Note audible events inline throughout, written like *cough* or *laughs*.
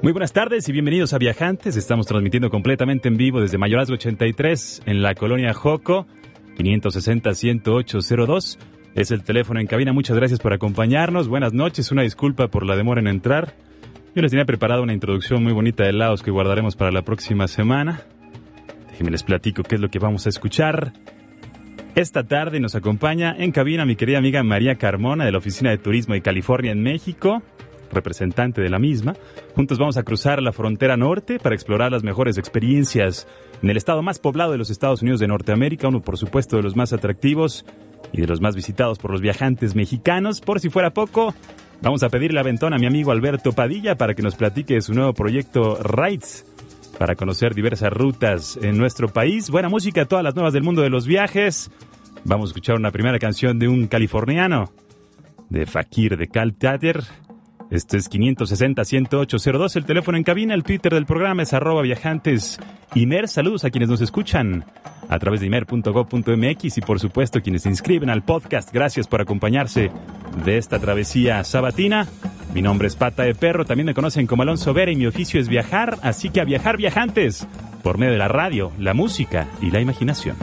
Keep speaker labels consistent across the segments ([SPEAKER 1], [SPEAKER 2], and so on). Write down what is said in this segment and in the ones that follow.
[SPEAKER 1] Muy buenas tardes y bienvenidos a Viajantes. Estamos transmitiendo completamente en vivo desde Mayorazgo 83 en la colonia Joco, 560-10802. Es el teléfono en cabina. Muchas gracias por acompañarnos. Buenas noches. Una disculpa por la demora en entrar. Yo les tenía preparado una introducción muy bonita de lados que guardaremos para la próxima semana. Déjenme les platico qué es lo que vamos a escuchar. Esta tarde nos acompaña en cabina mi querida amiga María Carmona de la Oficina de Turismo de California en México representante de la misma. Juntos vamos a cruzar la frontera norte para explorar las mejores experiencias en el estado más poblado de los Estados Unidos de Norteamérica, uno por supuesto de los más atractivos y de los más visitados por los viajantes mexicanos. Por si fuera poco, vamos a pedirle aventón a mi amigo Alberto Padilla para que nos platique de su nuevo proyecto Rides para conocer diversas rutas en nuestro país. Buena música, todas las nuevas del mundo de los viajes. Vamos a escuchar una primera canción de un californiano, de Fakir de Cal Theater. Este es 560-10802, el teléfono en cabina, el Twitter del programa es arroba viajantes. Imer, saludos a quienes nos escuchan a través de imer.gov.mx y por supuesto quienes se inscriben al podcast. Gracias por acompañarse de esta travesía sabatina. Mi nombre es Pata de Perro, también me conocen como Alonso Vera y mi oficio es viajar, así que a viajar viajantes por medio de la radio, la música y la imaginación.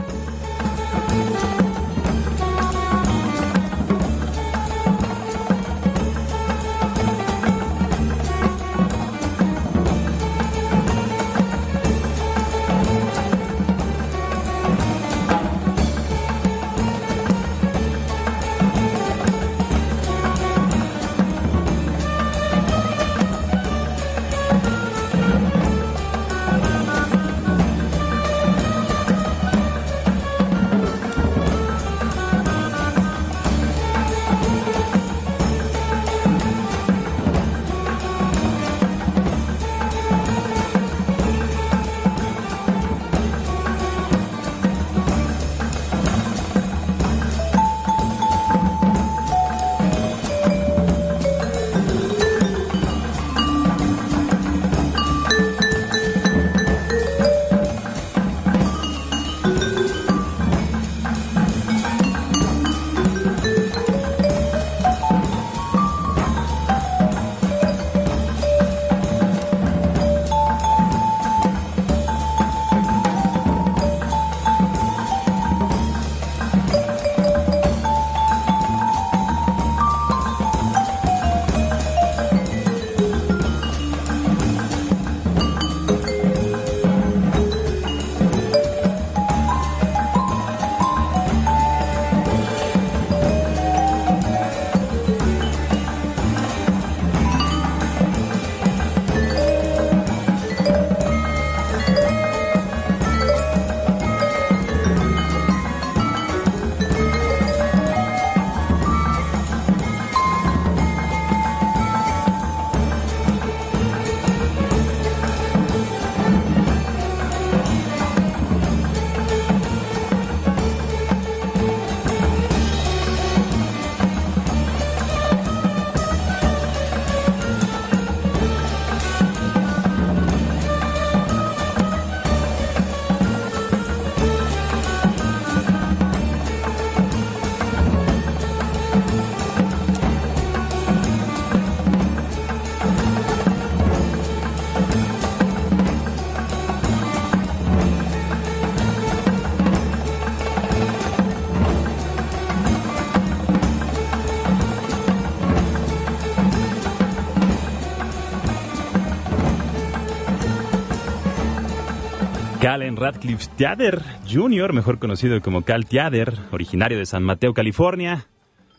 [SPEAKER 1] Radcliffe Theater Jr., mejor conocido como Cal Theater, originario de San Mateo, California.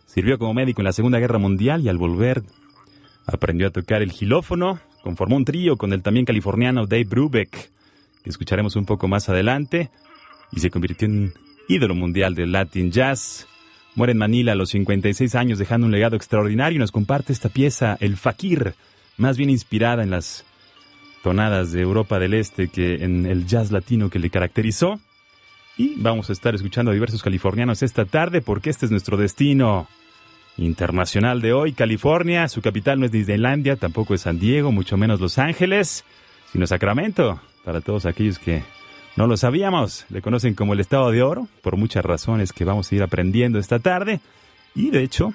[SPEAKER 1] Sirvió como médico en la Segunda Guerra Mundial y al volver aprendió a tocar el gilófono. Conformó un trío con el también californiano Dave Brubeck, que escucharemos un poco más adelante, y se convirtió en ídolo mundial del Latin Jazz. Muere en Manila a los 56 años dejando un legado extraordinario y nos comparte esta pieza, El Fakir, más bien inspirada en las tonadas de Europa del Este que en el jazz latino que le caracterizó. Y vamos a estar escuchando a diversos californianos esta tarde porque este es nuestro destino internacional de hoy. California, su capital no es Disneylandia, tampoco es San Diego, mucho menos Los Ángeles, sino Sacramento, para todos aquellos que no lo sabíamos, le conocen como el Estado de Oro, por muchas razones que vamos a ir aprendiendo esta tarde. Y de hecho,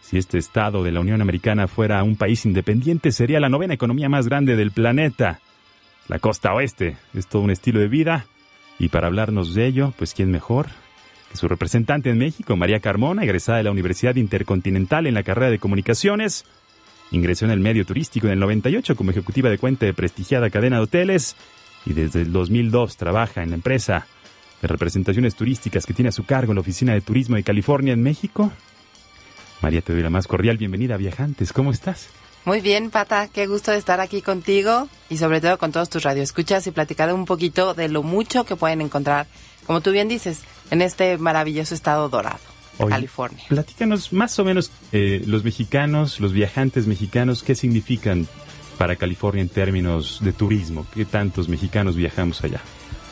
[SPEAKER 1] si este Estado de la Unión Americana fuera un país independiente, sería la novena economía más grande del planeta. La costa oeste es todo un estilo de vida. Y para hablarnos de ello, pues quién mejor que su representante en México, María Carmona, egresada de la Universidad Intercontinental en la carrera de Comunicaciones. Ingresó en el medio turístico en el 98 como ejecutiva de cuenta de prestigiada cadena de hoteles y desde el 2002 trabaja en la empresa de representaciones turísticas que tiene a su cargo la Oficina de Turismo de California en México. María, te doy la más cordial bienvenida a Viajantes. ¿Cómo estás?
[SPEAKER 2] Muy bien, Pata, qué gusto de estar aquí contigo y sobre todo con todos tus radioescuchas y platicar un poquito de lo mucho que pueden encontrar, como tú bien dices, en este maravilloso estado dorado, California.
[SPEAKER 1] Platícanos más o menos eh, los mexicanos, los viajantes mexicanos, ¿qué significan para California en términos de turismo? ¿Qué tantos mexicanos viajamos allá?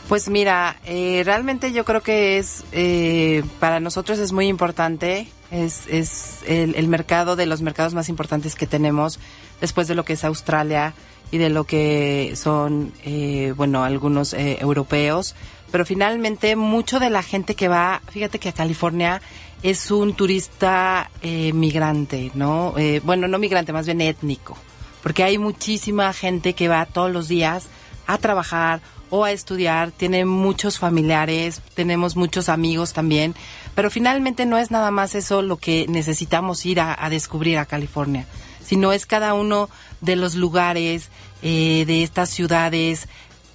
[SPEAKER 2] Pues mira, eh, realmente yo creo que es, eh, para nosotros es muy importante, es, es el, mercado de los mercados más importantes que tenemos después de lo que es Australia y de lo que son, eh, bueno, algunos europeos, pero finalmente mucho de la gente que va, fíjate que a California es un turista migrante, ¿no? bueno, no migrante, más bien étnico porque hay muchísima gente que va todos los días a trabajar o a estudiar, tiene muchos familiares, tenemos muchos amigos también, pero finalmente no es nada más eso lo que necesitamos ir a, descubrir a California, sino es cada uno de los lugares, eh, de estas ciudades,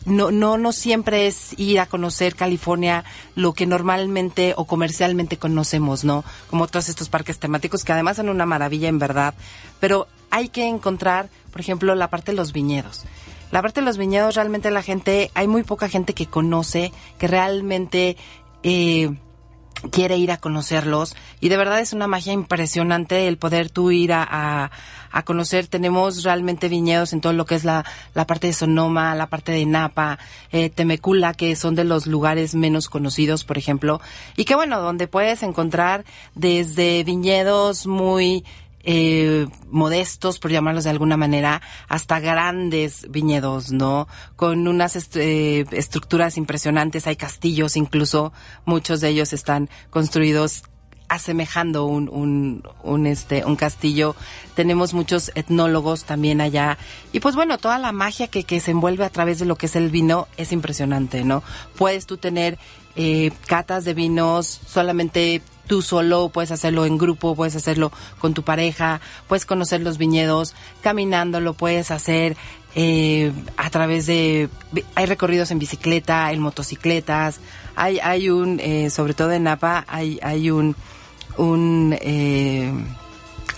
[SPEAKER 2] no, no, no siempre es ir a conocer California lo que normalmente o comercialmente conocemos, ¿no? Como todos estos parques temáticos que además son una maravilla en verdad, pero hay que encontrar, por ejemplo, la parte de los viñedos. La parte de los viñedos realmente la gente, hay muy poca gente que conoce, que realmente eh, quiere ir a conocerlos y de verdad es una magia impresionante el poder tú ir a, a, conocer. Tenemos realmente viñedos en todo lo que es la, la parte de Sonoma, la parte de Napa, eh, Temecula, que son de los lugares menos conocidos, por ejemplo, y que bueno, donde puedes encontrar desde viñedos muy eh, modestos, por llamarlos de alguna manera, hasta grandes viñedos, ¿no? Con unas eh, estructuras impresionantes, hay castillos incluso, muchos de ellos están construidos asemejando un, un, un, este, un castillo. Tenemos muchos etnólogos también allá. Y pues bueno, toda la magia que, que se envuelve a través de lo que es el vino es impresionante, ¿no? Puedes tú tener eh, catas de vinos solamente tú solo, puedes hacerlo en grupo, puedes hacerlo con tu pareja, puedes conocer los viñedos caminando, lo puedes hacer eh, a través de... Hay recorridos en bicicleta, en motocicletas, hay, hay un, eh, sobre todo en Napa, hay, hay un, un eh,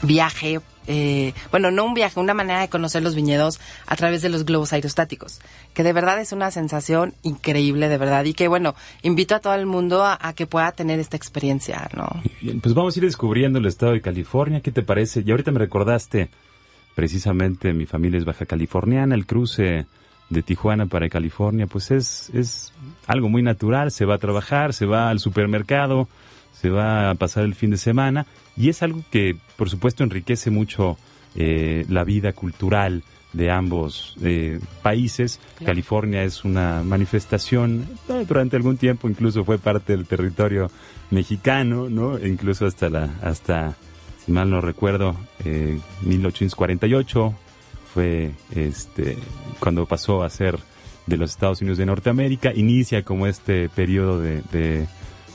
[SPEAKER 2] viaje eh, bueno, no un viaje, una manera de conocer los viñedos a través de los globos aerostáticos, que de verdad es una sensación increíble, de verdad, y que bueno, invito a todo el mundo a, que pueda tener esta experiencia, ¿no?
[SPEAKER 1] Pues vamos a ir descubriendo el estado de California, ¿qué te parece? Y ahorita me recordaste, precisamente mi familia es baja californiana, el cruce de Tijuana para California, pues es, es algo muy natural, se va a trabajar, se va al supermercado, se va a pasar el fin de semana y es algo que, por supuesto, enriquece mucho eh, la vida cultural de ambos eh, países. California es una manifestación, eh, durante algún tiempo incluso fue parte del territorio mexicano, ¿no? E incluso hasta la, hasta, si mal no recuerdo, 1848 fue este cuando pasó a ser de los Estados Unidos de Norteamérica, inicia como este periodo de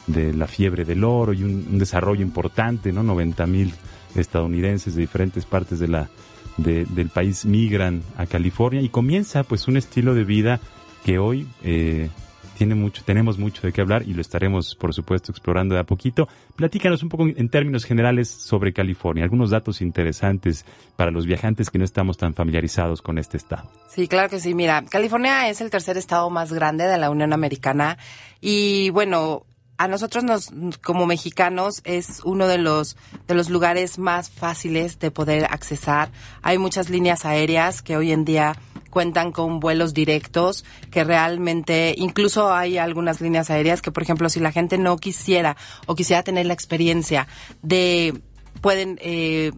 [SPEAKER 1] de la fiebre del oro y un, desarrollo importante, ¿no? 90 mil estadounidenses de diferentes partes de la, del país migran a California y comienza pues un estilo de vida que hoy eh, tiene mucho, tenemos mucho de qué hablar y lo estaremos por supuesto explorando de a poquito. Platícanos un poco en términos generales sobre California, algunos datos interesantes para los viajantes que no estamos tan familiarizados con este estado.
[SPEAKER 2] Sí, claro que sí. Mira, California es el tercer estado más grande de la Unión Americana y bueno, a nosotros nos, como mexicanos, es uno de los, de los lugares más fáciles de poder accesar. Hay muchas líneas aéreas que hoy en día cuentan con vuelos directos que realmente, incluso hay algunas líneas aéreas que, por ejemplo, si la gente no quisiera o quisiera tener la experiencia de, pueden, eh,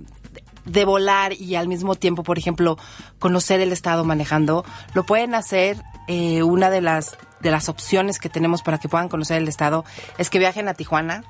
[SPEAKER 2] de volar y al mismo tiempo, por ejemplo, conocer el estado manejando, lo pueden hacer. Eh, una de las de las opciones que tenemos para que puedan conocer el estado es que viajen a Tijuana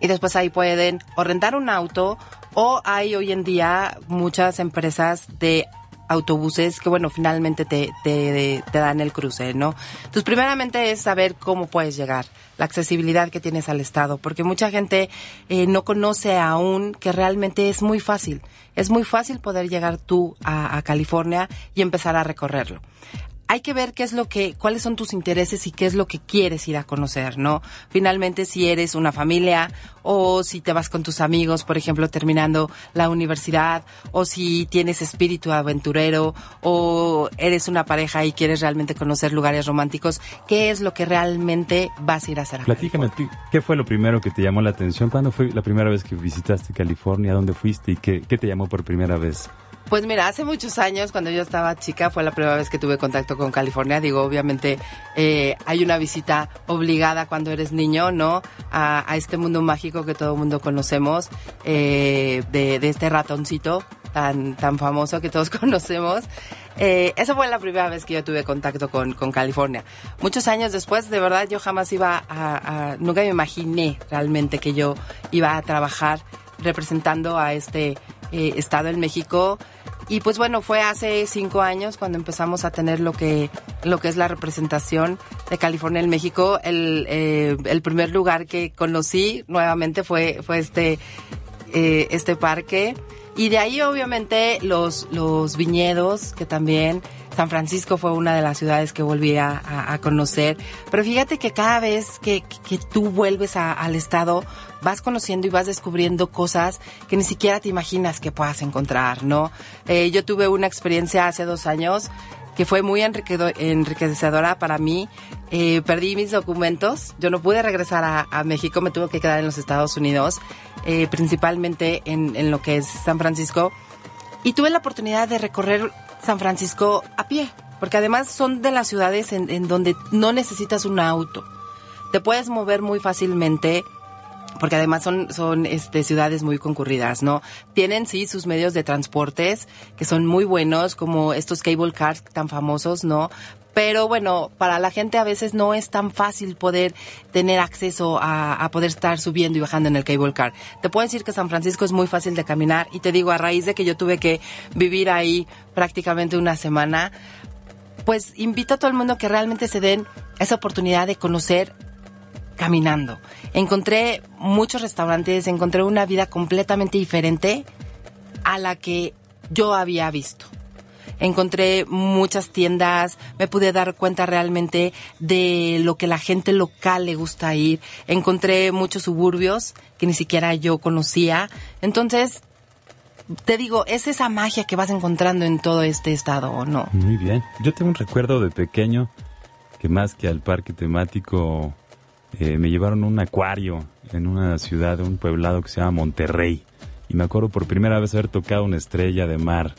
[SPEAKER 2] y después ahí pueden o rentar un auto o hay hoy en día muchas empresas de autobuses que, bueno, finalmente te, te, dan el cruce, ¿no? Entonces, primeramente es saber cómo puedes llegar, la accesibilidad que tienes al Estado, porque mucha gente eh, no conoce aún que realmente es muy fácil. Es muy fácil poder llegar tú a California y empezar a recorrerlo hay que ver qué es lo que, cuáles son tus intereses y qué es lo que quieres ir a conocer, ¿no? Finalmente, si eres una familia o si te vas con tus amigos, por ejemplo, terminando la universidad, o si tienes espíritu aventurero, o eres una pareja y quieres realmente conocer lugares románticos, ¿qué es lo que realmente vas a ir a hacer?
[SPEAKER 1] Platícame, ¿qué fue lo primero que te llamó la atención? ¿Cuándo fue la primera vez que visitaste California? ¿Dónde fuiste y qué, qué te llamó por primera vez?
[SPEAKER 2] Pues mira, hace muchos años, cuando yo estaba chica, fue la primera vez que tuve contacto con California. Digo, obviamente eh, hay una visita obligada cuando eres niño, ¿no? A, este mundo mágico que todo el mundo conocemos, eh, de, este ratoncito tan, tan famoso que todos *laughs* conocemos. Eh, esa fue la primera vez que yo tuve contacto con, California. Muchos años después, de verdad, yo jamás iba a, a, nunca me imaginé realmente que yo iba a trabajar representando a este eh, estado en México. Y pues bueno, fue hace cinco años cuando empezamos a tener lo que, lo que es la representación de California en México. El, eh, el primer lugar que conocí nuevamente fue, fue este, eh, este parque. Y de ahí obviamente los, los viñedos que también San Francisco fue una de las ciudades que volví a, conocer. Pero fíjate que cada vez que, tú vuelves al estado, vas conociendo y vas descubriendo cosas que ni siquiera te imaginas que puedas encontrar, ¿no? Eh, yo tuve una experiencia hace dos años que fue muy enriquecedora para mí. Eh, perdí mis documentos, yo no pude regresar a, México, me tuve que quedar en los Estados Unidos, eh, principalmente en, en lo que es San Francisco. Y tuve la oportunidad de recorrer San Francisco a pie, porque además son de las ciudades en, donde no necesitas un auto. Te puedes mover muy fácilmente porque además son, son este, ciudades muy concurridas, ¿no? Tienen, sí, sus medios de transportes que son muy buenos, como estos cable cars tan famosos, ¿no? Pero bueno, para la gente a veces no es tan fácil poder tener acceso a, poder estar subiendo y bajando en el cable car. Te puedo decir que San Francisco es muy fácil de caminar y te digo, a raíz de que yo tuve que vivir ahí prácticamente una semana, pues invito a todo el mundo que realmente se den esa oportunidad de conocer caminando. Encontré muchos restaurantes, encontré una vida completamente diferente a la que yo había visto encontré muchas tiendas, me pude dar cuenta realmente de lo que la gente local le gusta ir, encontré muchos suburbios que ni siquiera yo conocía, entonces te digo, es esa magia que vas encontrando en todo este estado, ¿o no?
[SPEAKER 1] Muy bien. Yo tengo un recuerdo de pequeño que más que al parque temático eh, me llevaron a un acuario en una ciudad, un poblado que se llama Monterrey. Y me acuerdo por primera vez haber tocado una estrella de mar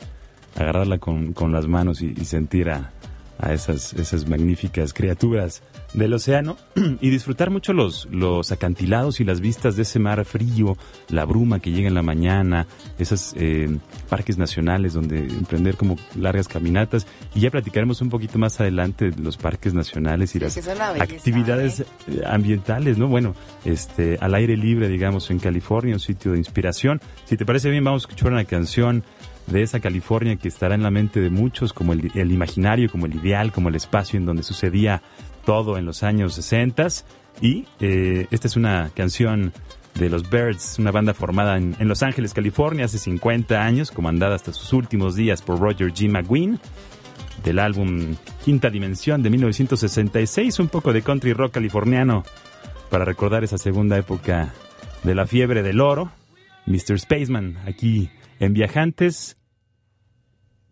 [SPEAKER 1] agarrarla con, con las manos y, sentir a, a, esas, esas magníficas criaturas del océano *clears throat* y disfrutar mucho los, los acantilados y las vistas de ese mar frío, la bruma que llega en la mañana, esos eh, parques nacionales donde emprender como largas caminatas y ya platicaremos un poquito más adelante de los parques nacionales y las actividades ¿eh? Eh, ambientales, ¿no? Bueno, este, al aire libre, digamos, en California, un sitio de inspiración. Si te parece bien, vamos a escuchar una canción de esa California que estará en la mente de muchos como el, imaginario, como el ideal, como el espacio en donde sucedía todo en los años 60. Y eh, esta es una canción de los Birds, una banda formada en, en, Los Ángeles, California, hace 50 años, comandada hasta sus últimos días por Roger G. McGuinn, del álbum Quinta Dimensión de 1966, un poco de country rock californiano para recordar esa segunda época de la fiebre del oro. Mr. Spaceman, aquí en Viajantes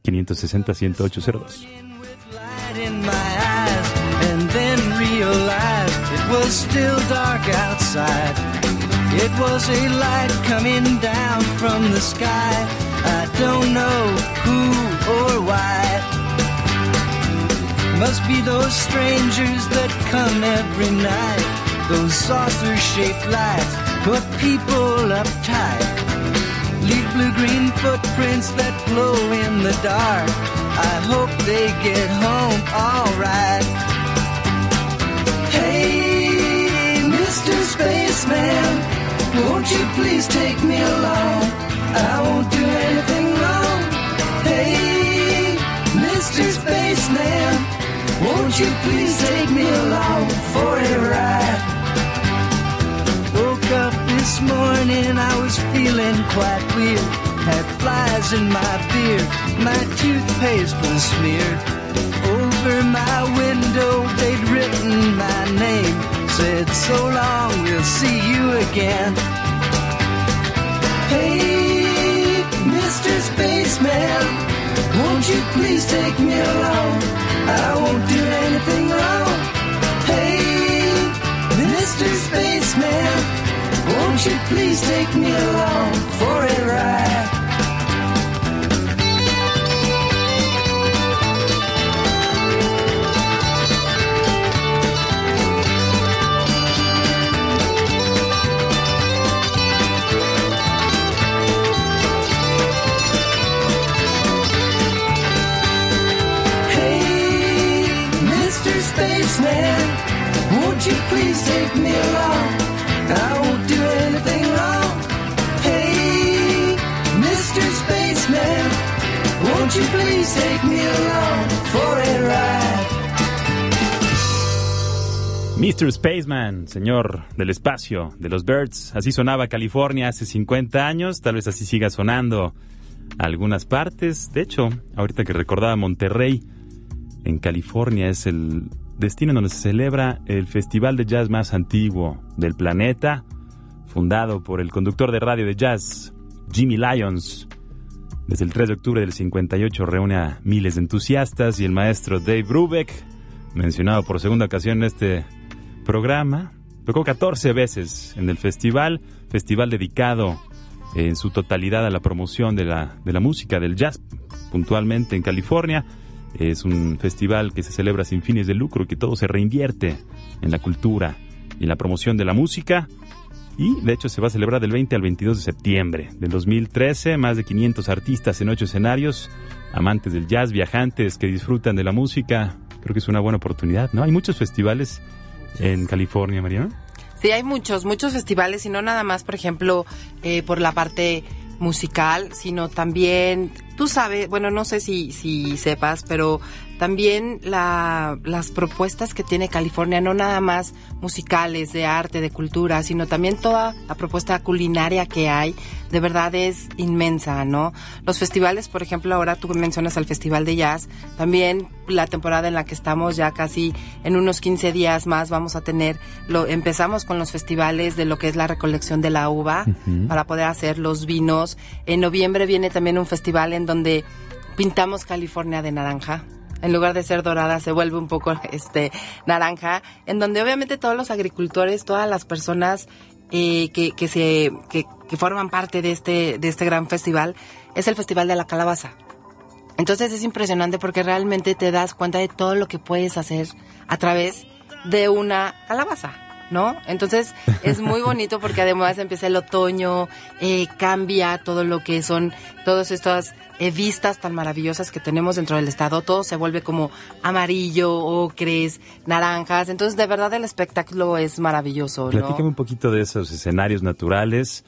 [SPEAKER 1] 560-10802.
[SPEAKER 3] was still dark outside. It was a light coming down from the sky. I don't know who or why. Must be those strangers that come every night. Those saucer shaped lights put people uptight. Leave blue green footprints that glow in the dark. I hope they get home alright. Hey, Mr. Spaceman, won't you please take me along? I won't do anything wrong. Hey, Mr. Spaceman, won't you please take me along for a ride? Woke up this morning, I was feeling quite weird. Had flies in my beard, my toothpaste was smeared. Over my window, they'd written my name. Said, so long, we'll see you again. Hey, Mr. Spaceman, won't you please take me along? I won't do anything wrong. Hey, Mr. Spaceman, won't you please take me along for a ride? Hey, Mr. Spaceman, won't you please take me along? I please take me?
[SPEAKER 1] Mr. Spaceman, señor del espacio, de los Birds. Así sonaba California hace 50 años, tal vez así siga sonando algunas partes. De hecho, ahorita que recordaba Monterrey, en California es el destino donde se celebra el festival de jazz más antiguo del planeta, fundado por el conductor de radio de jazz, Jimmy Lyons. Desde el 3 de octubre del 58 reúne a miles de entusiastas y el maestro Dave Brubeck, mencionado por segunda ocasión en este programa, tocó 14 veces en el festival, festival dedicado en su totalidad a la promoción de la, de la música, del jazz, puntualmente en California. Es un festival que se celebra sin fines de lucro, que todo se reinvierte en la cultura y en la promoción de la música. Y de hecho se va a celebrar del 20 al 22 de septiembre del 2013. Más de 500 artistas en ocho escenarios, amantes del jazz, viajantes que disfrutan de la música. Creo que es una buena oportunidad, ¿no? Hay muchos festivales en California, Mariana.
[SPEAKER 2] Sí, hay muchos, muchos festivales y no nada más, por ejemplo, eh, por la parte musical, sino también, tú sabes, bueno, no sé si, si sepas, pero también la, las propuestas que tiene California, no nada más musicales, de arte, de cultura, sino también toda la propuesta culinaria que hay, de verdad es inmensa, ¿no? Los festivales, por ejemplo, ahora tú mencionas el Festival de Jazz, también la temporada en la que estamos ya casi en unos 15 días más vamos a tener, lo, empezamos con los festivales de lo que es la recolección de la uva para poder hacer los vinos. En noviembre viene también un festival en donde pintamos California de naranja en lugar de ser dorada se vuelve un poco *laughs* este naranja, en donde obviamente todos los agricultores, todas las personas eh, que, que se que, que forman parte de este de este gran festival es el festival de la calabaza. Entonces es impresionante porque realmente te das cuenta de todo lo que puedes hacer a través de una calabaza. ¿No? Entonces es muy *laughs* bonito porque además empieza el otoño, eh, cambia todo lo que son todas estas eh, vistas tan maravillosas que tenemos dentro del estado, todo se vuelve como amarillo, ocres, naranjas, entonces de verdad el espectáculo es maravilloso. ¿no?
[SPEAKER 1] Platícame un poquito de esos escenarios naturales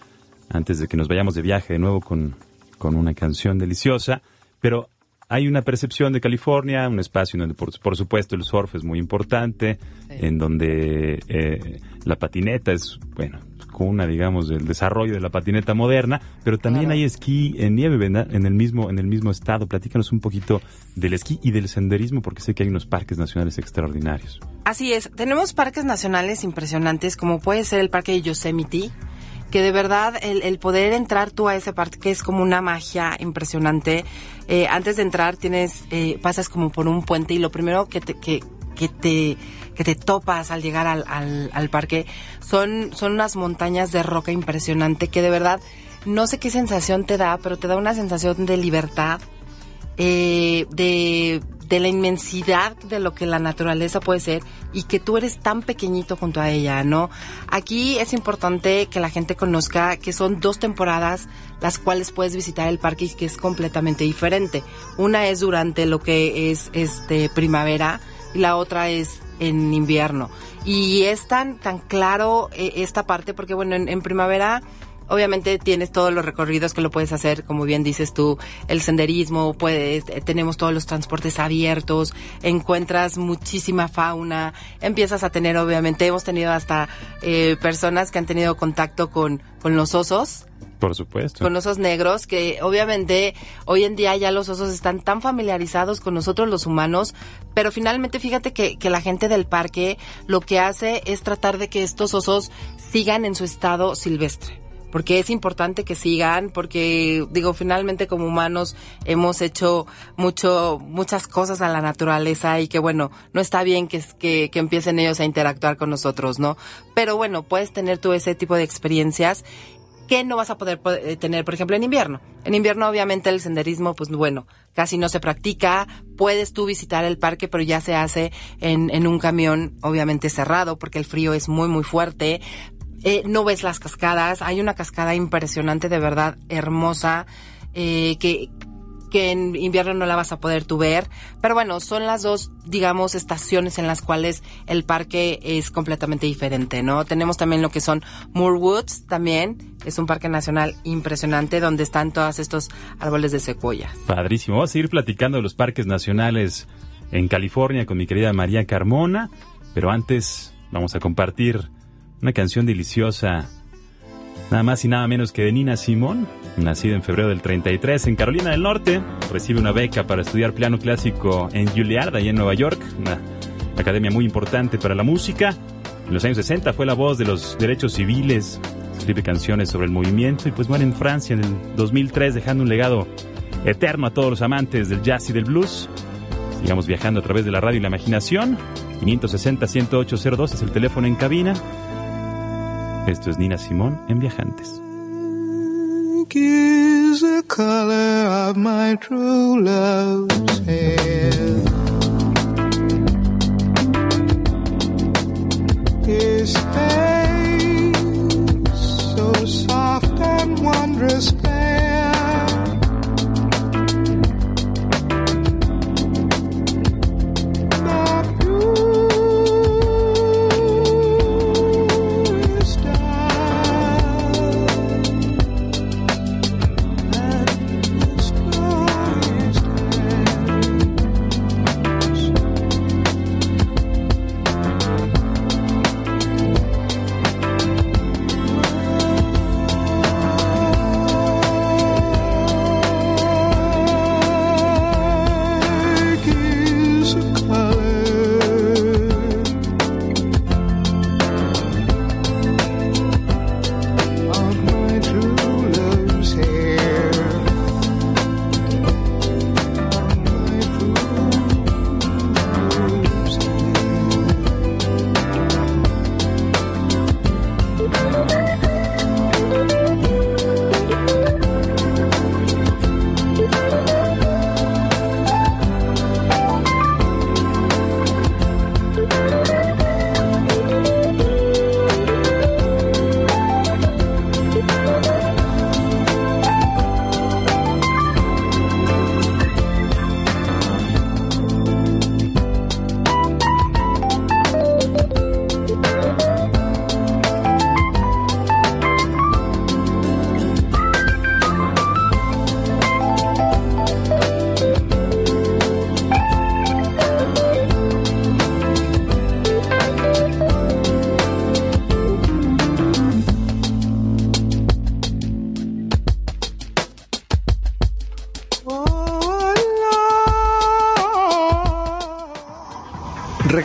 [SPEAKER 1] antes de que nos vayamos de viaje de nuevo con, con una canción deliciosa, pero hay una percepción de California, un espacio en donde por, por supuesto el surf es muy importante,
[SPEAKER 2] Sí.
[SPEAKER 1] en donde eh, la patineta es, bueno, cuna, digamos, del desarrollo de la patineta moderna, pero también
[SPEAKER 2] Claro.
[SPEAKER 1] hay esquí en nieve, ¿verdad? En el mismo, en el mismo estado. Platícanos un poquito del esquí y del senderismo, porque sé que hay unos parques nacionales extraordinarios.
[SPEAKER 2] Así es, tenemos parques nacionales impresionantes como puede ser el parque de Yosemite, que de verdad el, el poder entrar tú a ese parque es como una magia impresionante. Eh, antes de entrar tienes, eh, pasas como por un puente y lo primero que te, que, que te que te topas al llegar al, al, al parque, son, son unas montañas de roca impresionante que de verdad no sé qué sensación te da, pero te da una sensación de libertad, eh, de, de la inmensidad de lo que la naturaleza puede ser y que tú eres tan pequeñito junto a ella, ¿no? Aquí es importante que la gente conozca que son dos temporadas las cuales puedes visitar el parque y que es completamente diferente. Una es durante lo que es este primavera y la otra es en invierno. Y es tan, tan claro eh, esta parte porque bueno, en, en primavera Obviamente tienes todos los recorridos que lo puedes hacer, como bien dices tú, el senderismo, puedes, eh, tenemos todos los transportes abiertos, encuentras muchísima fauna, empiezas a tener, obviamente, hemos tenido hasta eh, personas que han tenido contacto con, con los osos,
[SPEAKER 1] Por supuesto.
[SPEAKER 2] con osos negros, que obviamente hoy en día ya los osos están tan familiarizados con nosotros los humanos, pero finalmente fíjate que, que la gente del parque lo que hace es tratar de que estos osos sigan en su estado silvestre. Porque es importante que sigan, porque digo, finalmente como humanos hemos hecho mucho, muchas cosas a la naturaleza y que bueno, no está bien que, que, que empiecen ellos a interactuar con nosotros, ¿no? Pero bueno, puedes tener tú ese tipo de experiencias que no vas a poder po- eh, tener, por ejemplo, en invierno. En invierno, obviamente, el senderismo, pues bueno, casi no se practica. Puedes tú visitar el parque, pero ya se hace en, en un camión, obviamente cerrado, porque el frío es muy, muy fuerte. Eh, no ves las cascadas. Hay una cascada impresionante, de verdad, hermosa, eh, que, en invierno no la vas a poder tú ver. Pero bueno, son las dos, digamos, estaciones en las cuales el parque es completamente diferente, ¿no? Tenemos también lo que son Moore Woods, también. Es un parque nacional impresionante donde están todos estos árboles de secuoyas.
[SPEAKER 1] Padrísimo. Vamos a seguir platicando de los parques nacionales en California con mi querida María Carmona. Pero antes vamos a compartir una canción deliciosa, nada más y nada menos que de Nina Simón, nacida en febrero del 33 en Carolina del Norte. Recibe una beca para estudiar piano clásico en Juilliard, allá en Nueva York, una academia muy importante para la música. En los años 60 fue la voz de los derechos civiles, escribe canciones sobre el movimiento y pues muere en Francia en el 2003 dejando un legado eterno a todos los amantes del jazz y del blues. Sigamos viajando a través de la radio y la imaginación. 560-10802 es el teléfono en cabina. Esto es Nina Simón en Viajantes.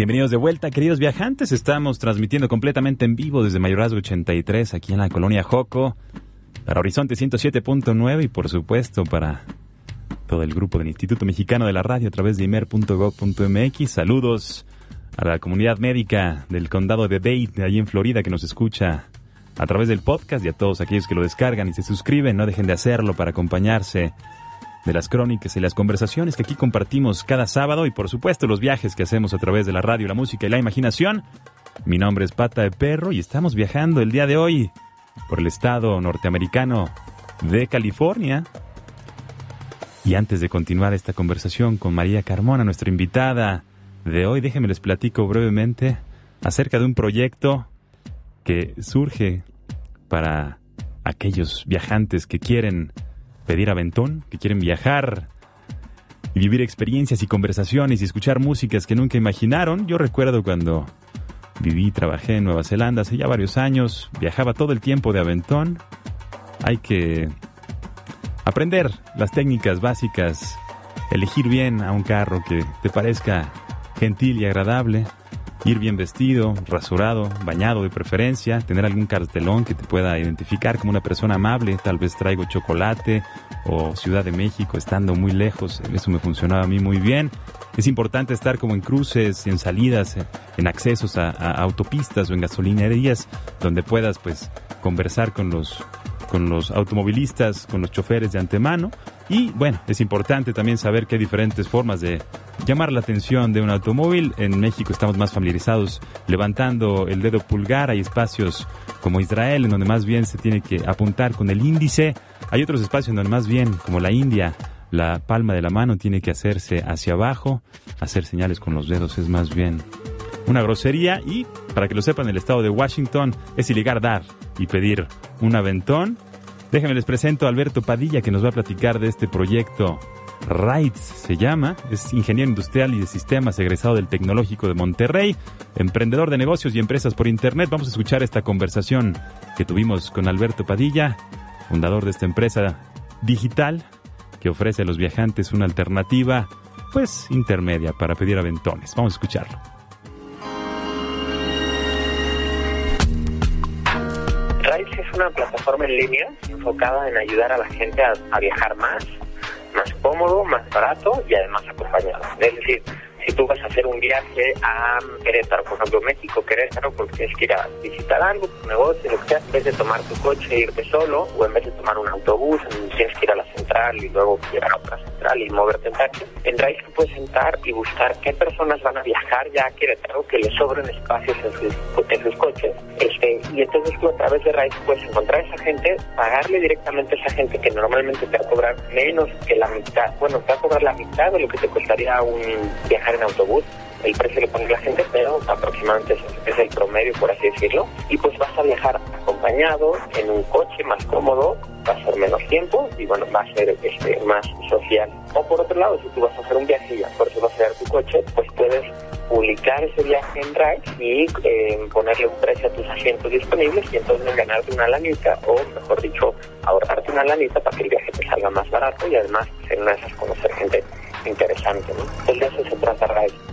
[SPEAKER 1] Bienvenidos de vuelta, queridos viajantes. Estamos transmitiendo completamente en vivo desde Mayorazgo 83, aquí en la colonia Joco, para Horizonte 107.9 y por supuesto para todo el grupo del Instituto Mexicano de la Radio a través de imer.gov.mx. Saludos a la comunidad médica del condado de Dade, de allí en Florida, que nos escucha a través del podcast y a todos aquellos que lo descargan y se suscriben. No dejen de hacerlo para acompañarse de las crónicas y las conversaciones que aquí compartimos cada sábado y por supuesto los viajes que hacemos a través de la radio, la música y la imaginación. Mi nombre es Pata de Perro y estamos viajando el día de hoy por el estado norteamericano de California. Y antes de continuar esta conversación con María Carmona, nuestra invitada de hoy, déjenme les platico brevemente acerca de un proyecto que surge para aquellos viajantes que quieren pedir aventón, que quieren viajar y vivir experiencias y conversaciones y escuchar músicas que nunca imaginaron. Yo recuerdo cuando viví y trabajé en Nueva Zelanda hace ya varios años, viajaba todo el tiempo de aventón. Hay que aprender las técnicas básicas, elegir bien a un carro que te parezca gentil y agradable ir bien vestido, rasurado, bañado de preferencia, tener algún cartelón que te pueda identificar como una persona amable, tal vez traigo chocolate o Ciudad de México estando muy lejos, eso me funcionaba a mí muy bien. Es importante estar como en cruces, en salidas, en accesos a, autopistas o en gasolinerías donde puedas pues conversar con los con los automovilistas, con los choferes de antemano. Y bueno, es importante también saber que hay diferentes formas de llamar la atención de un automóvil. En México estamos más familiarizados levantando el dedo pulgar. Hay espacios como Israel en donde más bien se tiene que apuntar con el índice. Hay otros espacios en donde más bien, como la India, la palma de la mano tiene que hacerse hacia abajo. Hacer señales con los dedos es más bien una grosería y, para que lo sepan, el estado de Washington es ilegal dar y pedir un aventón. Déjenme les presento a Alberto Padilla que nos va a platicar de este proyecto Rights se llama, es ingeniero industrial y de sistemas egresado del Tecnológico de Monterrey, emprendedor de negocios y empresas por Internet. Vamos a escuchar esta conversación que tuvimos con Alberto Padilla, fundador de esta empresa digital que ofrece a los viajantes una alternativa, pues intermedia para pedir aventones. Vamos a escucharlo.
[SPEAKER 4] Una plataforma en línea enfocada en ayudar a la gente a, a viajar más más cómodo, más barato y además acompañado. Es decir, si tú vas a hacer un viaje a Querétaro, por ejemplo, México, Querétaro, porque tienes que ir a visitar algo, tu negocio, lo que sea, en vez de tomar tu coche e irte solo, o en vez de tomar un autobús, tienes que ir a la central y luego llegar a otra y moverte en taxi, en Drive tú puedes sentar y buscar qué personas van a viajar ya a Querétaro, que les sobren espacios en sus, en sus coches, este, y entonces tú a través de Drive puedes encontrar a esa gente, pagarle directamente a esa gente que normalmente te va a cobrar menos que la mitad, bueno, te va a cobrar la mitad de lo que te costaría un viajar en autobús, el precio lo pone la gente, pero aproximadamente es, el promedio, por así decirlo, y pues vas a viajar acompañado en un coche más cómodo, va a ser menos tiempo y bueno, va a ser este, más social. O por otro lado, si tú vas a hacer un viaje y por eso vas a llevar tu coche, pues puedes publicar ese viaje en Drive y eh, ponerle un precio a tus asientos disponibles y entonces ganarte una lanita o mejor dicho ahorrarte una lanita para que el viaje te salga más barato y además en una de esas conocer gente interesante, ¿no? Entonces de eso se trata Drive.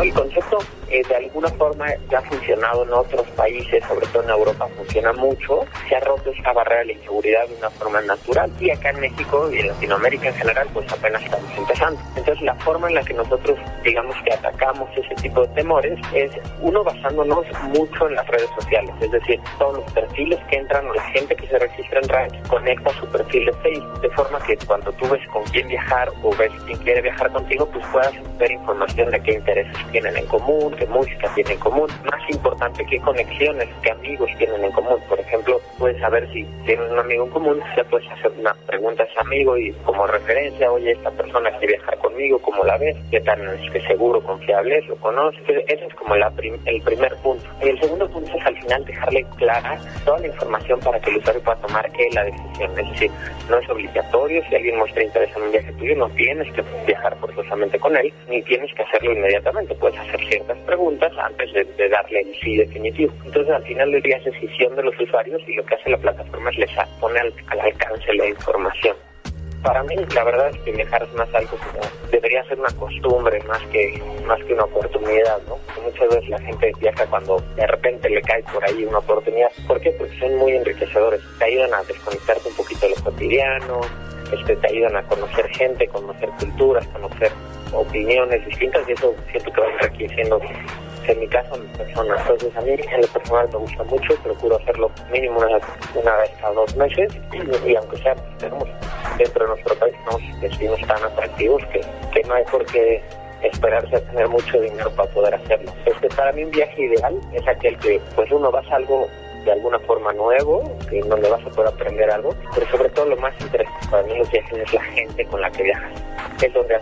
[SPEAKER 4] El concepto eh, de alguna forma ya ha funcionado en otros países, sobre todo en Europa funciona mucho, se ha roto esta barrera de la inseguridad de una forma natural y acá en México y en Latinoamérica en general pues apenas estamos empezando. Entonces la forma en la que nosotros digamos que atacamos ese tipo de temores es uno basándonos mucho en las redes sociales, es decir, todos los perfiles que entran o la gente que se registra en RAID conecta su perfil de Facebook, de forma que cuando tú ves con quién viajar o ves quién quiere viajar contigo, pues puedas ver información de qué intereses tienen en común, qué música tienen en común. Más importante, qué conexiones, qué amigos tienen en común. Por ejemplo, puedes saber si tienes un amigo en común, ya puedes hacer una pregunta a ese amigo y como referencia, oye, esta persona quiere viajar conmigo, ¿cómo la ves? ¿Qué tan seguro, confiable es? ¿Lo conoces? Ese es como la el primer punto. Y el segundo punto es al final dejarle clara toda la información para que el usuario pueda tomar él la decisión. Es decir, no es obligatorio, si alguien muestra interés en un viaje tuyo, no tienes que viajar forzosamente con él, ni tienes que hacerlo inmediatamente. Puedes hacer ciertas preguntas antes de, darle el sí definitivo. Entonces, al final del día es decisión de los usuarios y lo que hace la plataforma es les pone al, al alcance la información. Para mí, la verdad es que viajar es más algo como debería ser una costumbre más que más que una oportunidad, ¿no? Muchas veces la gente viaja cuando de repente le cae por ahí una oportunidad. ¿Por qué? Porque son muy enriquecedores. Te ayudan a desconectarte un poquito de lo cotidiano, este, te ayudan a conocer gente, conocer culturas, conocer opiniones distintas y eso siento que va enriqueciendo en mi caso mi persona. Entonces a mí en lo personal me gusta mucho, procuro hacerlo mínimo una, una vez cada dos meses y, aunque sea, pues, tenemos dentro de nuestro país unos destinos tan atractivos que, que no hay por qué esperarse a tener mucho dinero para poder hacerlo. Este, para mí un viaje ideal es aquel que pues uno vas a algo de alguna forma nuevo, que donde vas a poder aprender algo, pero sobre todo lo más interesante para mí los viajes es la gente con la que viajas.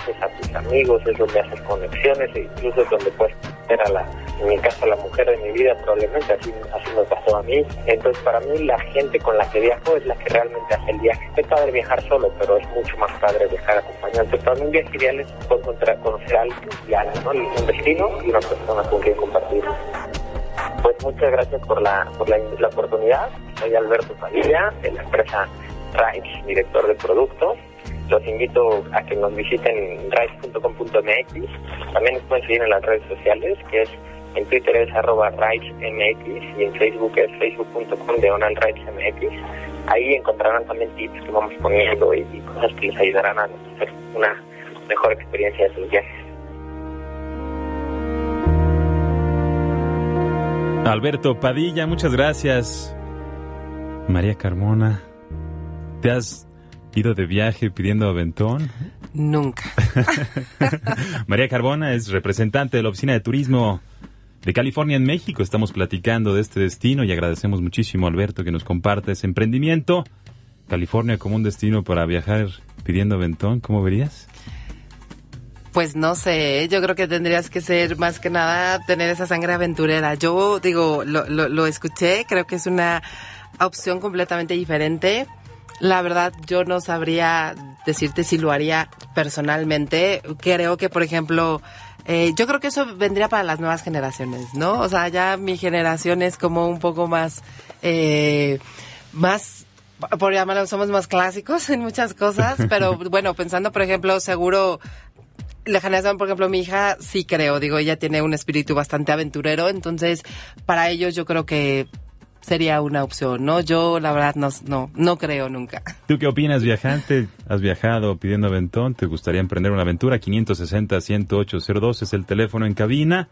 [SPEAKER 4] Haces a tus amigos, es donde haces conexiones e incluso es donde puedes ver a la, en mi caso, a la mujer de mi vida probablemente, así, así me pasó a mí. Entonces para mí la gente con la que viajo es la que realmente hace el viaje. Es padre viajar solo, pero es mucho más padre viajar acompañado. Entonces para mí un viaje ideal es encontrar- conocer a alguien ¿no? un destino y una persona con quien compartir. Pues muchas gracias por la, por la, la oportunidad. Soy Alberto Padilla, de la empresa Rides, director de productos. Los invito a que nos visiten rides.com.mx. También nos pueden seguir en las redes sociales, que es en Twitter es arroba ridesmx y en Facebook es facebook.com ridesmx. Ahí encontrarán también tips que vamos poniendo y cosas que les ayudarán a hacer una mejor experiencia de sus viajes.
[SPEAKER 1] Alberto Padilla, muchas gracias. María Carmona, ¿te has ido de viaje pidiendo aventón?
[SPEAKER 2] Nunca. *laughs*
[SPEAKER 1] María Carbona es representante de la Oficina de Turismo de California en México. Estamos platicando de este destino y agradecemos muchísimo a Alberto que nos comparte ese emprendimiento. California como un destino para viajar pidiendo aventón, ¿cómo verías?
[SPEAKER 2] Pues no sé, yo creo que tendrías que ser más que nada tener esa sangre aventurera. Yo digo, lo, lo, lo escuché, creo que es una opción completamente diferente. La verdad, yo no sabría decirte si lo haría personalmente. Creo que, por ejemplo, eh, yo creo que eso vendría para las nuevas generaciones, ¿no? O sea, ya mi generación es como un poco más, eh, más por llamarlo, somos más clásicos *laughs* en muchas cosas, pero *laughs* bueno, pensando, por ejemplo, seguro la generación, por ejemplo, mi hija, sí creo, digo, ella tiene un espíritu bastante aventurero, entonces para ellos yo creo que sería una opción, ¿no? Yo la verdad no, no, no creo nunca. *laughs*
[SPEAKER 1] ¿Tú qué opinas, viajante? ¿Has viajado pidiendo aventón? ¿Te gustaría emprender una aventura? 560-10802 es el teléfono en cabina.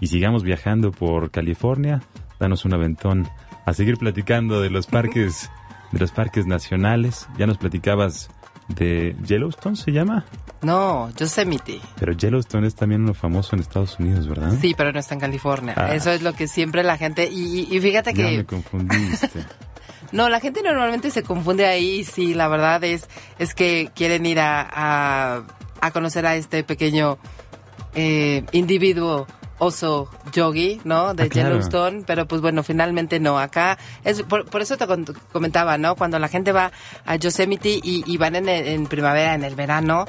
[SPEAKER 1] Y sigamos viajando por California. Danos un aventón. A seguir platicando de los parques, de los parques nacionales. Ya nos platicabas de Yellowstone, ¿se llama?
[SPEAKER 2] No, Yosemite.
[SPEAKER 1] Pero Yellowstone es también uno famoso en Estados Unidos, ¿verdad?
[SPEAKER 2] Sí, pero no está en California.
[SPEAKER 1] Ah.
[SPEAKER 2] Eso es lo que siempre la gente... Y, fíjate
[SPEAKER 1] Ya
[SPEAKER 2] que...
[SPEAKER 1] me confundiste. *laughs*
[SPEAKER 2] No, la gente normalmente se confunde ahí. Sí, la verdad es, es que quieren ir a, a, a conocer a este pequeño eh, individuo oso yogi, ¿no? De
[SPEAKER 1] Ah, claro.
[SPEAKER 2] Yellowstone, pero pues bueno, finalmente no. Acá, es por, por eso te comentaba, ¿no? Cuando la gente va a Yosemite y, y van en primavera, en el verano,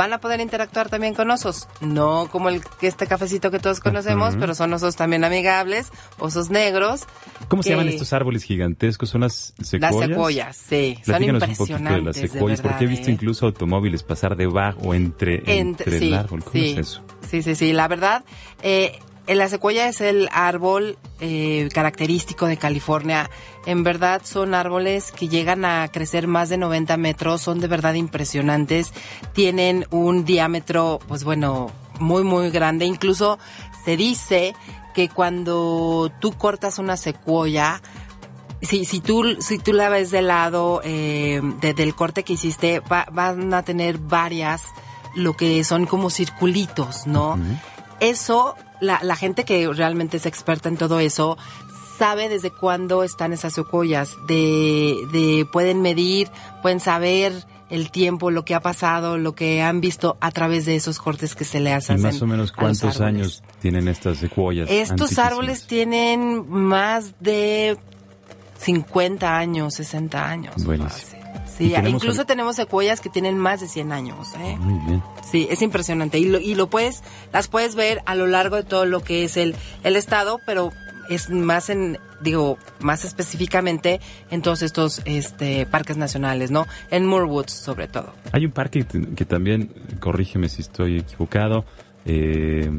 [SPEAKER 2] van a poder interactuar también con osos. No como el que este cafecito que todos conocemos, pero son osos también amigables, osos negros.
[SPEAKER 1] ¿Cómo se llaman estos árboles gigantescos? ¿Son las
[SPEAKER 2] Las
[SPEAKER 1] secuoyas?
[SPEAKER 2] secuoyas, sí. Son
[SPEAKER 1] Platícanos un poquito de las
[SPEAKER 2] impresionantes, de
[SPEAKER 1] secuoyas, porque he
[SPEAKER 2] verdad,
[SPEAKER 1] visto
[SPEAKER 2] ¿eh?
[SPEAKER 1] incluso automóviles pasar debajo entre, entre, el árbol. ¿Cómo
[SPEAKER 2] sí.
[SPEAKER 1] es eso?
[SPEAKER 2] Sí, sí, sí. La verdad, eh, la secuoya es el árbol eh, característico de California. En verdad son árboles que llegan a crecer más de 90 metros, son de verdad impresionantes. Tienen un diámetro, pues bueno, muy, muy grande. Incluso se dice que cuando tú cortas una secuoya, si, si, tú, si tú la ves de lado eh, de- del corte que hiciste, va- van a tener varias, lo que son como circulitos, ¿no? Eso, la, la gente que realmente es experta en todo eso, sabe desde cuándo están esas secuoyas, de, de pueden medir, pueden saber el tiempo, lo que ha pasado, lo que han visto a través de esos cortes que se le
[SPEAKER 1] ¿Y
[SPEAKER 2] hacen.
[SPEAKER 1] más o menos cuántos años tienen estas secuoyas?
[SPEAKER 2] Estos árboles tienen más de 50 años, 60 años.
[SPEAKER 1] Buenísimo. Y
[SPEAKER 2] Sí,
[SPEAKER 1] tenemos
[SPEAKER 2] incluso
[SPEAKER 1] al-
[SPEAKER 2] tenemos secuoyas que tienen más de 100 años. ¿eh?
[SPEAKER 1] Muy bien.
[SPEAKER 2] Sí, es impresionante. Y lo, y lo puedes, las puedes ver a lo largo de todo lo que es el, el estado, pero es más en, digo, más específicamente en todos estos este, parques nacionales, ¿no? En Moorwoods, sobre todo.
[SPEAKER 1] Hay un parque que, que también, corrígeme si estoy equivocado, eh,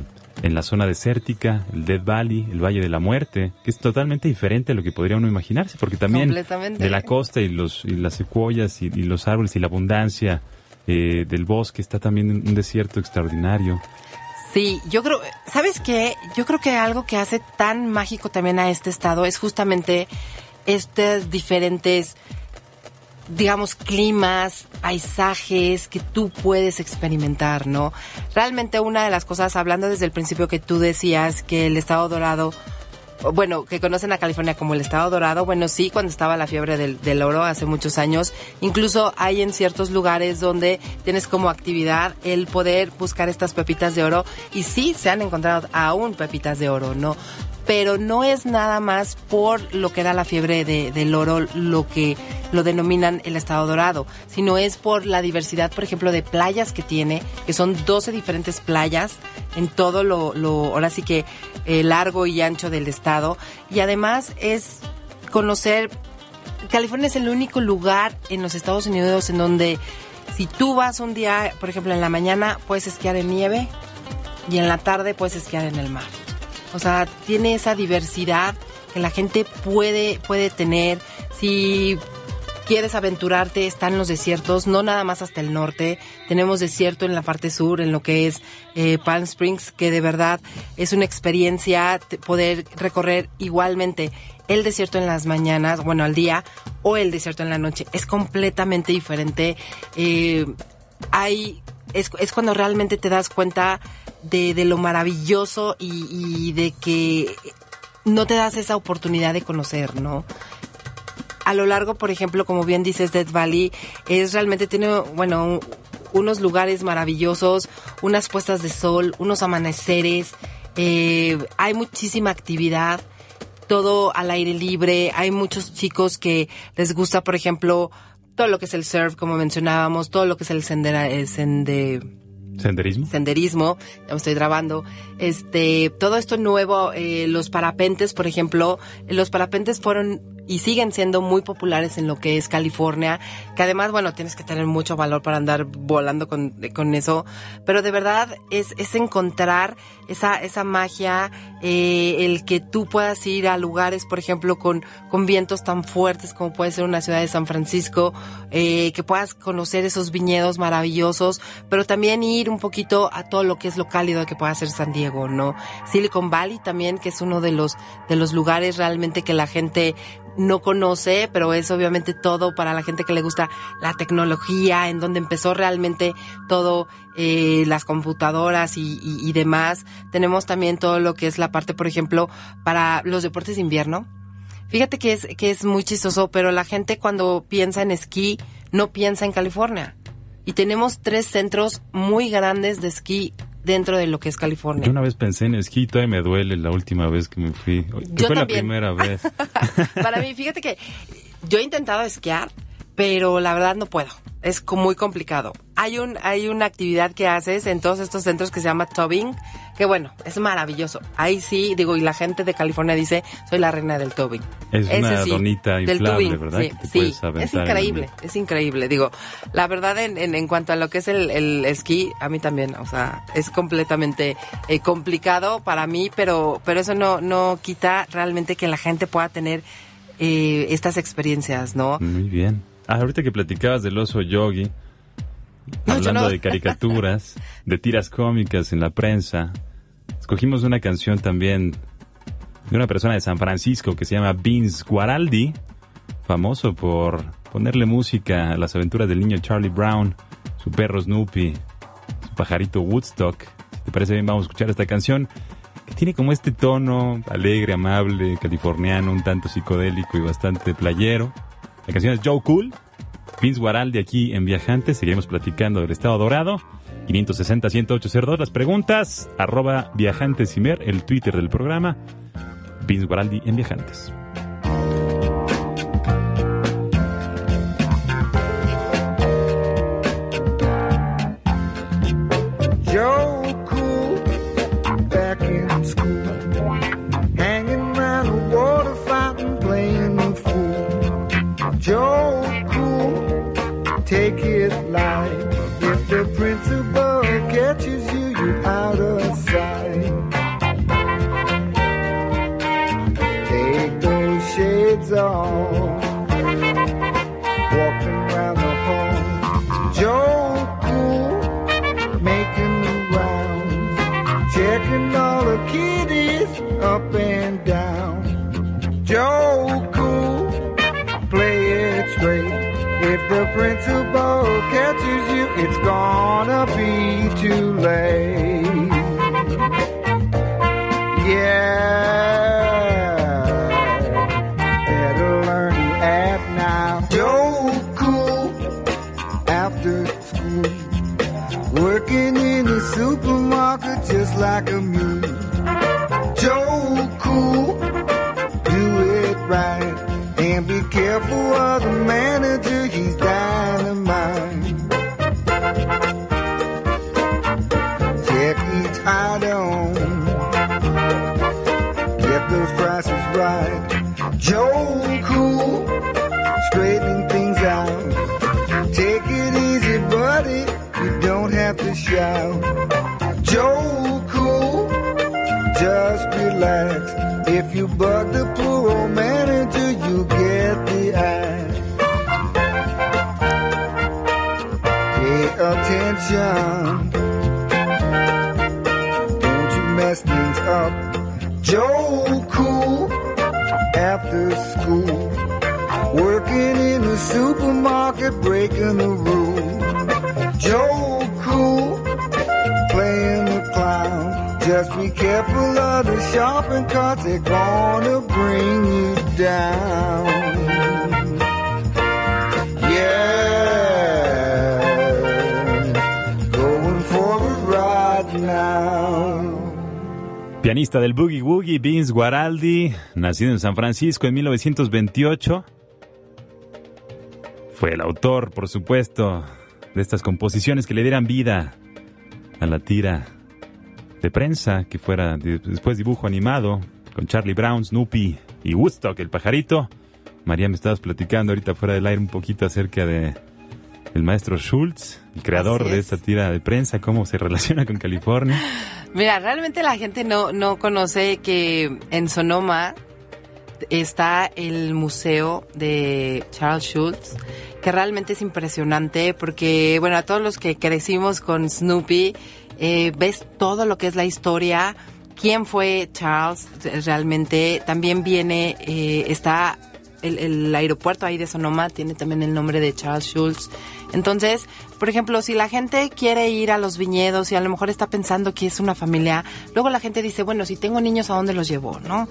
[SPEAKER 1] en la zona desértica, el Dead Valley, el Valle de la Muerte, que es totalmente diferente a lo que podría uno imaginarse, porque también de la costa y los y las secuoyas y, y los árboles y la abundancia eh, del bosque está también un desierto extraordinario.
[SPEAKER 2] Sí, yo creo, ¿sabes qué? Yo creo que algo que hace tan mágico también a este estado es justamente estas diferentes, digamos, climas, paisajes que tú puedes experimentar, ¿no? Realmente una de las cosas, hablando desde el principio que tú decías que el estado dorado bueno, que conocen a California como el Estado Dorado, bueno, sí, cuando estaba la fiebre del, oro hace muchos años, incluso hay en ciertos lugares donde tienes como actividad el poder buscar estas pepitas de oro y sí se han encontrado aún pepitas de oro, ¿no? Pero no es nada más por lo que era la fiebre de- del oro lo que lo denominan el Estado Dorado, sino es por la diversidad, por ejemplo, de playas que tiene, que son 12 diferentes playas en todo lo, lo ahora sí que eh, largo y ancho del estado. Y además es conocer, California es el único lugar en los Estados Unidos en donde si tú vas un día, por ejemplo, en la mañana puedes esquiar en nieve y en la tarde puedes esquiar en el mar. O sea, tiene esa diversidad que la gente puede, puede tener. Si quieres aventurarte, están los desiertos, no nada más hasta el norte. Tenemos desierto en la parte sur, en lo que es eh, Palm Springs, que de verdad es una experiencia poder recorrer igualmente el desierto en las mañanas, bueno, al día, o el desierto en la noche. Es completamente diferente. Eh, hay es, es cuando realmente te das cuenta de, de lo maravilloso y, y de que no te das esa oportunidad de conocer, ¿no? A lo largo, por ejemplo, como bien dices, Death Valley es realmente tiene, bueno, un- unos lugares maravillosos, unas puestas de sol, unos amaneceres, eh, hay muchísima actividad todo al aire libre. Hay muchos chicos que les gusta, por ejemplo, todo lo que es el surf, como mencionábamos, todo lo que es el sendera, el sende-
[SPEAKER 1] ¿Senderismo?
[SPEAKER 2] senderismo, ya me estoy grabando, este, todo esto nuevo, eh, los parapentes, por ejemplo, los parapentes fueron y siguen siendo muy populares en lo que es California, que además, bueno, tienes que tener mucho valor para andar volando con, con eso, pero de verdad es, es encontrar esa, esa magia, eh, el que tú puedas ir a lugares, por ejemplo, con, con vientos tan fuertes como puede ser una ciudad de San Francisco, eh, que puedas conocer esos viñedos maravillosos, pero también ir un poquito a todo lo que es lo cálido que pueda ser San Diego, ¿no? Silicon Valley también, que es uno de los, de los lugares realmente que la gente no conoce, pero es obviamente todo para la gente que le gusta la tecnología, en donde empezó realmente todo, eh, las computadoras y, y- y demás. Tenemos también todo lo que es la parte, por ejemplo, para los deportes de invierno. Fíjate que es, que es muy chistoso, pero la gente cuando piensa en esquí no piensa en California. Y tenemos tres centros muy grandes de esquí dentro de lo que es California.
[SPEAKER 1] Yo una vez pensé en esquí y todavía me duele la última vez que me fui. Que fue la primera *laughs* vez.
[SPEAKER 2] Para mí, fíjate que yo he intentado esquiar, pero la verdad no puedo. Es muy complicado. Hay un hay una actividad que haces en todos estos centros que se llama tubing, que bueno, es maravilloso. Ahí sí, digo, y la gente de California dice, soy la reina del tubing.
[SPEAKER 1] Es una
[SPEAKER 2] sí,
[SPEAKER 1] donita
[SPEAKER 2] del
[SPEAKER 1] inflable,
[SPEAKER 2] tubing,
[SPEAKER 1] ¿verdad?
[SPEAKER 2] Sí, es
[SPEAKER 1] el
[SPEAKER 2] increíble, es increíble. Digo, la verdad en, en, en cuanto a lo que es el, el esquí, a mí también, o sea, es completamente eh, complicado para mí, pero, pero eso no, no quita realmente que la gente pueda tener eh, estas experiencias, ¿no?
[SPEAKER 1] Muy bien. Ah, ahorita que platicabas del oso yogi,
[SPEAKER 2] No,
[SPEAKER 1] hablando
[SPEAKER 2] no.
[SPEAKER 1] de caricaturas, *laughs* de tiras cómicas en la prensa, escogimos una canción también de una persona de San Francisco que se llama Vince Guaraldi, famoso por ponerle música a las aventuras del niño Charlie Brown, su perro Snoopy, su pajarito Woodstock. Si te parece bien, vamos a escuchar esta canción que tiene como este tono alegre, amable, californiano, un tanto psicodélico y bastante playero. La canción es Joe Cool. Vince Guaraldi aquí en Viajantes. Seguiremos platicando del Estado Dorado. 560-10802. Las preguntas. Arroba Viajantes Imer, el Twitter del programa. Vince Guaraldi en Viajantes.
[SPEAKER 5] It light. If the principal catches you, you're out of sight. Take those shades off, walking the hall. Joe Cool making the rounds, checking all the kiddies up and down. Joe Cool, play it straight. If the principal catches you, it's gonna be too late. Gonna bring you down.
[SPEAKER 1] Pianista del Boogie Woogie, Vince Guaraldi, nacido en San Francisco en 1928. Fue el autor, por supuesto, de estas composiciones que le dieran vida a la tira de prensa, que fuera de- después dibujo animado, con Charlie Brown, Snoopy y Woodstock, el pajarito. María, me estabas platicando ahorita fuera del aire un poquito acerca de el maestro Schultz, el creador de
[SPEAKER 2] es.
[SPEAKER 1] esta tira de prensa, cómo se *laughs* relaciona con California.
[SPEAKER 2] Mira, realmente la gente no, no conoce que en Sonoma está el museo de Charles Schultz, que realmente es impresionante porque, bueno, a todos los que crecimos con Snoopy, eh, ves todo lo que es la historia, quién fue Charles realmente, también viene, eh, está el, el aeropuerto ahí de Sonoma, tiene también el nombre de Charles Schultz. Entonces, por ejemplo, si la gente quiere ir a los viñedos y a lo mejor está pensando que es una familia, luego la gente dice, bueno, si tengo niños, ¿a dónde los llevo? ¿No?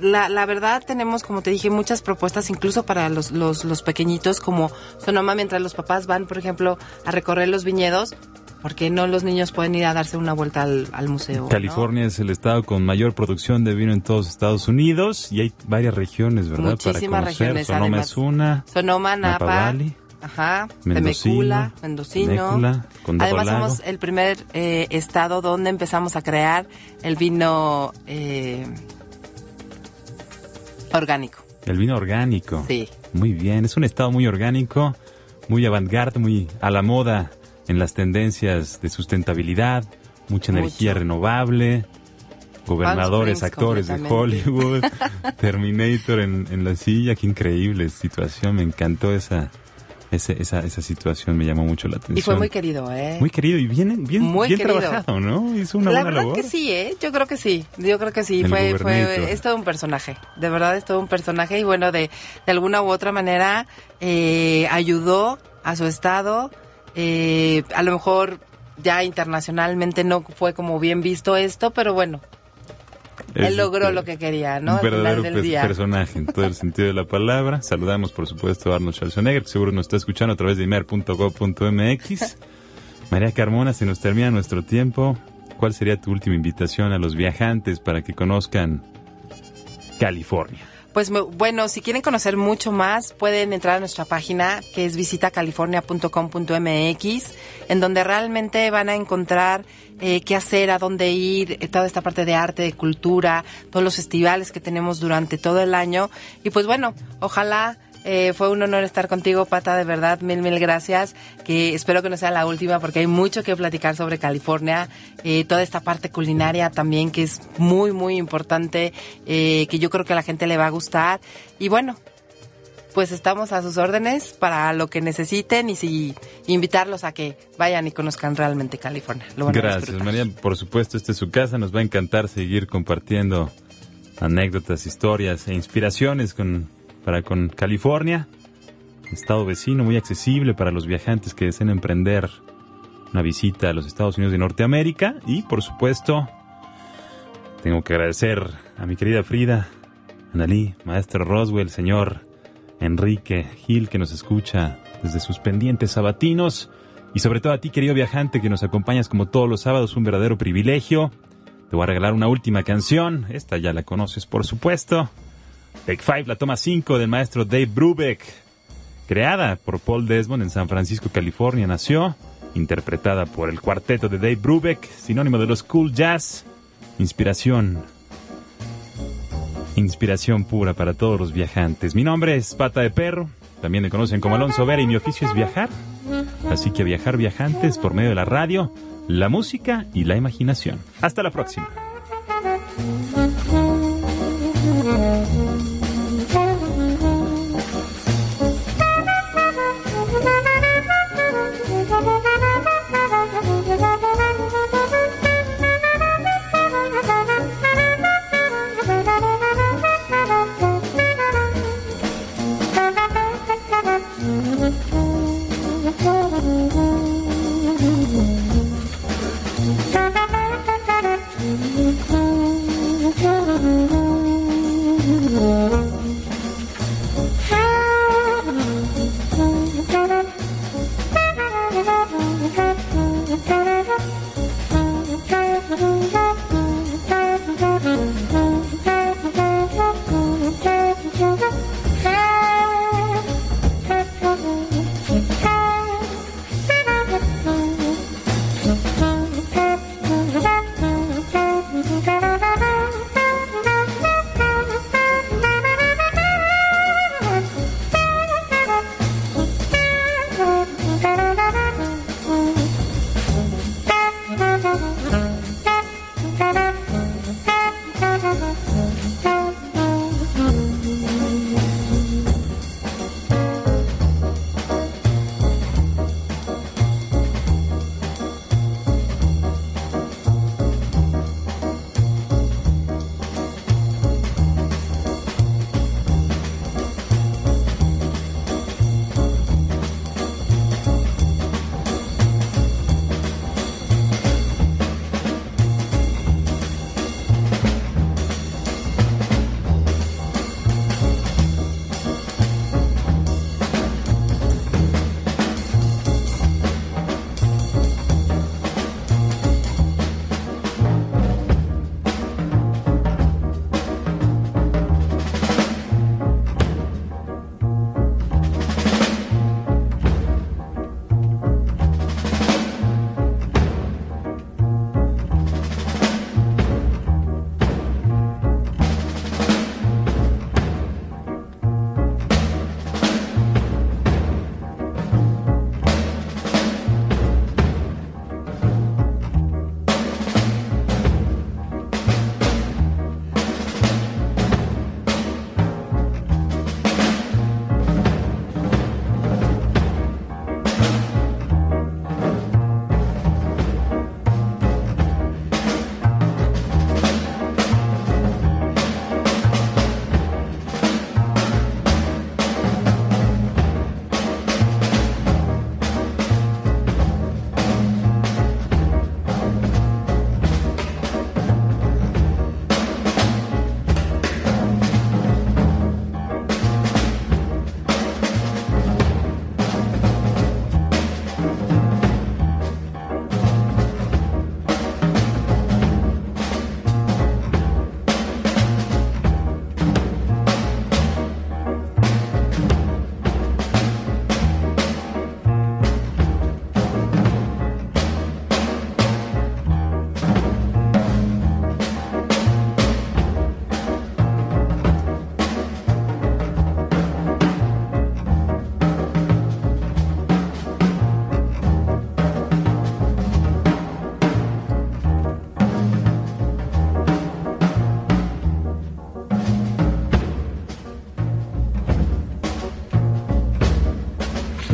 [SPEAKER 2] La, la verdad tenemos, como te dije, muchas propuestas incluso para los, los, los pequeñitos como Sonoma mientras los papás van, por ejemplo, a recorrer los viñedos. ¿Por qué no los niños pueden ir a darse una vuelta al, al museo? no?
[SPEAKER 1] California es el estado con mayor producción de vino en todos Estados Unidos y hay varias regiones, ¿verdad?
[SPEAKER 2] Muchísimas
[SPEAKER 1] Para conocer.
[SPEAKER 2] regiones,
[SPEAKER 1] Sonoma
[SPEAKER 2] además.
[SPEAKER 1] es una.
[SPEAKER 2] Sonoma,
[SPEAKER 1] Napa Valley,
[SPEAKER 2] ajá,
[SPEAKER 1] Mendocino,
[SPEAKER 2] Temecula, Mendocino.
[SPEAKER 1] Condado
[SPEAKER 2] Además
[SPEAKER 1] Lago.
[SPEAKER 2] somos el primer eh, estado donde empezamos a crear el vino eh, orgánico.
[SPEAKER 1] El vino orgánico.
[SPEAKER 2] Sí.
[SPEAKER 1] Muy bien, es un estado muy orgánico, muy avant-garde, muy a la moda en las tendencias de sustentabilidad, mucha energía
[SPEAKER 2] Mucho.
[SPEAKER 1] renovable, gobernadores, actores de. Hollywood, *laughs* Terminator en, en la silla, qué increíble situación, me encantó esa, ese- esa, esa situación, me llamó mucho la atención.
[SPEAKER 2] Y fue muy querido, ¿eh?
[SPEAKER 1] Muy querido y bien, bien,
[SPEAKER 2] Muy
[SPEAKER 1] bien
[SPEAKER 2] querido.
[SPEAKER 1] trabajado, ¿no? Hizo una
[SPEAKER 2] la
[SPEAKER 1] buena
[SPEAKER 2] verdad
[SPEAKER 1] labor.
[SPEAKER 2] que sí, ¿eh? Yo creo que sí. Yo creo que sí.
[SPEAKER 1] El
[SPEAKER 2] fue, fue, es todo un personaje. De verdad es todo un personaje. Y bueno, de, de alguna u otra manera eh, ayudó a su estado. Eh, a lo mejor ya internacionalmente no fue como bien visto esto, pero bueno,
[SPEAKER 1] Es
[SPEAKER 2] Él logró
[SPEAKER 1] este,
[SPEAKER 2] lo que quería, ¿no?
[SPEAKER 1] Un
[SPEAKER 2] Al final
[SPEAKER 1] verdadero
[SPEAKER 2] del día.
[SPEAKER 1] personaje en todo el sentido de la palabra. Saludamos, por supuesto, a Arnold Schwarzenegger, que seguro nos está escuchando a través de imer.gov.mx. María Carmona, se nos termina nuestro tiempo. ¿Cuál sería tu última invitación a los viajantes para que conozcan California?
[SPEAKER 2] Pues bueno, si quieren conocer mucho más, pueden entrar a nuestra página que es visitacalifornia.com.mx, en donde realmente van a encontrar eh, qué hacer, a dónde ir, eh, toda esta parte de arte, de cultura, todos los festivales que tenemos durante todo el año. Y pues bueno, ojalá eh, fue un honor estar contigo, Pata, de verdad, mil, mil gracias. Que espero que no sea la última porque hay mucho que platicar sobre California, eh, toda esta parte culinaria también que es muy, muy importante, eh, que yo creo que a la gente le va a gustar. Y bueno, pues estamos a sus órdenes para lo que necesiten y si invitarlos a que vayan y conozcan realmente California. Lo van a
[SPEAKER 1] Gracias. María. Por supuesto, esta es su casa. Nos va a encantar seguir compartiendo anécdotas, historias e inspiraciones con, para con California. Estado vecino muy accesible para los viajantes que deseen emprender una visita a los Estados Unidos de Norteamérica. Y, por supuesto, tengo que agradecer a mi querida Frida, Analí, Maestro Roswell, señor Enrique Gil, que nos escucha desde sus pendientes sabatinos. Y sobre todo a ti, querido viajante, que nos acompañas como todos los sábados, un verdadero privilegio. Te voy a regalar una última canción. Esta ya la conoces, por supuesto. Take Five, la toma 5 del maestro Dave Brubeck. Creada por Paul Desmond en San Francisco, California, nació. Interpretada por el cuarteto de Dave Brubeck, sinónimo de los cool jazz. Inspiración Inspiración pura para todos los viajantes. Mi nombre es Pata de Perro, también me conocen como Alonso Vera y mi oficio es viajar. Así que viajar viajantes por medio de la radio, la música y la imaginación. Hasta la próxima.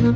[SPEAKER 6] El